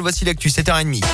Voici l'actu, 7h30.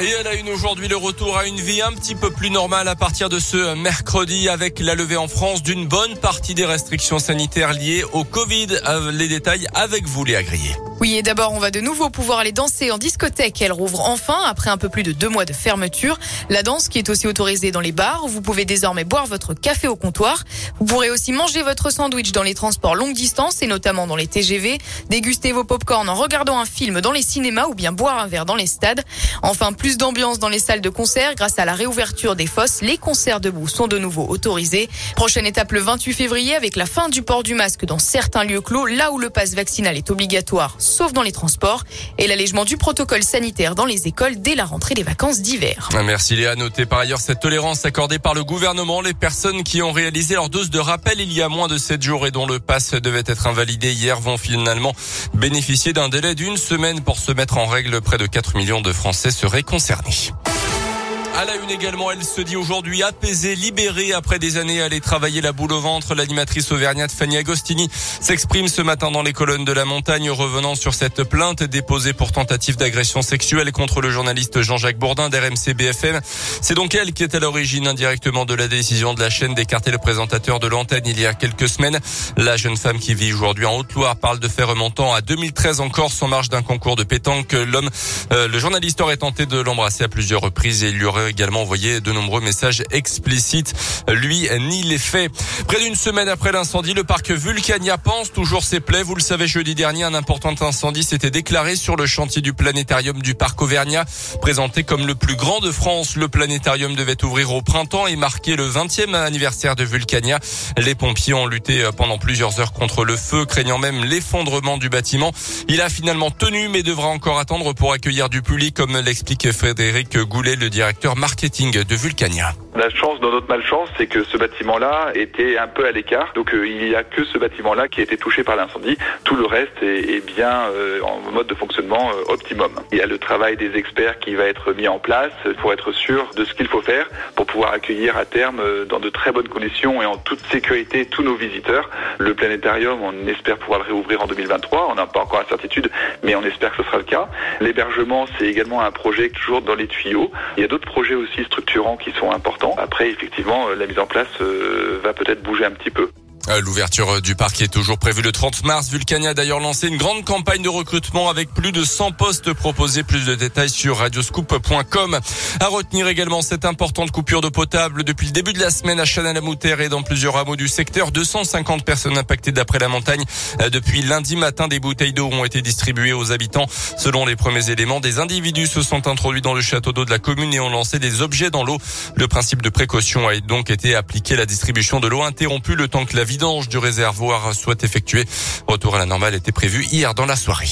Et elle a une aujourd'hui le retour à une vie un petit peu plus normale à partir de ce mercredi avec la levée en France d'une bonne partie des restrictions sanitaires liées au Covid. Euh, les détails avec vous, Léa Grillé. Oui, et d'abord, on va de nouveau pouvoir aller danser en discothèque. Elle rouvre enfin après un peu plus de deux mois de fermeture. La danse qui est aussi autorisée dans les bars. Vous pouvez désormais boire votre café au comptoir. Vous pourrez aussi manger votre sandwich dans les transports longue distance et notamment dans les TGV, déguster vos pop-corn en regardant un film dans les cinémas ou bien boire un verre dans les stades. Enfin, plus d'ambiance dans les salles de concert grâce à la réouverture des fosses. Les concerts debout sont de nouveau autorisés. Prochaine étape le 28 février avec la fin du port du masque dans certains lieux clos, là où le passe vaccinal est obligatoire sauf dans les transports, et l'allègement du protocole sanitaire dans les écoles dès la rentrée des vacances d'hiver. Merci Léa. Notez par ailleurs cette tolérance accordée par le gouvernement. Les personnes qui ont réalisé leur dose de rappel il y a moins de 7 jours et dont le pass devait être invalidé hier vont finalement bénéficier d'un délai d'une semaine pour se mettre en règle. Près de 4 millions de Français seraient concernés. À la une également, elle se dit aujourd'hui apaisée, libérée après des années à aller travailler la boule au ventre. L'animatrice auvergnate Fanny Agostini s'exprime ce matin dans les colonnes de la montagne, revenant sur cette plainte déposée pour tentative d'agression sexuelle contre le journaliste Jean-Jacques Bourdin d'RMC BFM. C'est donc elle qui est à l'origine indirectement de la décision de la chaîne d'écarter le présentateur de l'antenne il y a quelques semaines. La jeune femme qui vit aujourd'hui en Haute-Loire parle de faits remontant à 2013 encore sans marge d'un concours de pétanque. L'homme, euh, le journaliste aurait tenté de l'embrasser à plusieurs reprises et il lui aurait également envoyé de nombreux messages explicites. Lui ni les faits. Près d'une semaine après l'incendie, le parc Vulcania pense toujours ses plaies. Vous le savez, jeudi dernier, un important incendie s'était déclaré sur le chantier du planétarium du parc Auvergnat. Présenté comme le plus grand de France, le planétarium devait ouvrir au printemps et marquer le 20e anniversaire de Vulcania. Les pompiers ont lutté pendant plusieurs heures contre le feu, craignant même l'effondrement du bâtiment. Il a finalement tenu, mais devra encore attendre pour accueillir du public, comme l'explique Frédéric Goulet, le directeur marketing de Vulcania. La chance dans notre malchance, c'est que ce bâtiment-là était un peu à l'écart. Donc euh, il n'y a que ce bâtiment-là qui a été touché par l'incendie. Tout le reste est, bien euh, en mode de fonctionnement euh, optimum. Il y a le travail des experts qui va être mis en place pour être sûr de ce qu'il faut faire pour pouvoir accueillir à terme dans de très bonnes conditions et en toute sécurité tous nos visiteurs. Le planétarium, on espère pouvoir le réouvrir en 2023. On n'a pas encore la certitude, mais on espère que ce sera le cas. L'hébergement, c'est également un projet toujours dans les tuyaux. Il y a d'autres projets aussi structurants qui sont importants. Après, effectivement, euh, la mise en place euh, va peut-être bouger un petit peu. Euh, l'ouverture du parc est toujours prévue le 30 mars. Vulcania a d'ailleurs lancé une grande campagne de recrutement avec plus de 100 postes proposés. Plus de détails sur radioscoop.com. À retenir également cette importante coupure d'eau potable depuis le début de la semaine à Chanel-la-Moutère et dans plusieurs hameaux du secteur. 250 personnes impactées d'après la montagne. Euh, depuis lundi matin, des bouteilles d'eau ont été distribuées aux habitants. Selon les premiers éléments, des individus se sont introduits dans le château d'eau de la commune et ont lancé des objets dans l'eau. Le principe de précaution a donc été appliqué. La distribution de l'eau interrompue le temps que la vidange du réservoir soit effectué. Retour à la normale était prévu hier dans la soirée.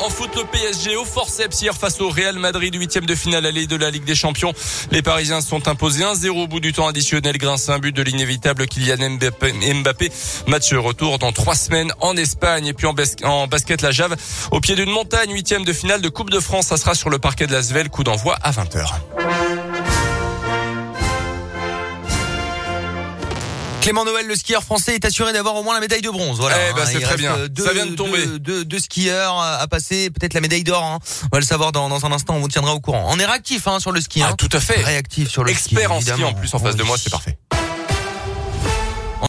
En foot, le PSG au forceps hier face au Real Madrid, huitième de finale allée de la Ligue des Champions. Les Parisiens sont imposés 1-0 au bout du temps additionnel grâce à un but de l'inévitable Kylian Mbappé. Match retour dans trois semaines en Espagne. Et puis en, basket, la Jave au pied d'une montagne, huitième de finale de Coupe de France. Ça sera sur le parquet de la Svel, coup d'envoi à 20h. Clément Noël, le skieur français, est assuré d'avoir au moins la médaille de bronze. Voilà. Eh ben, c'est très bien. Ça vient de tomber. Deux, skieurs à passer, peut-être la médaille d'or. Hein. On va le savoir dans, dans, un instant. On vous tiendra au courant. On est réactif hein, sur le ski. Ah, hein. tout à fait. Réactif sur le Expert ski. Expert en ski en plus en face de moi, c'est parfait.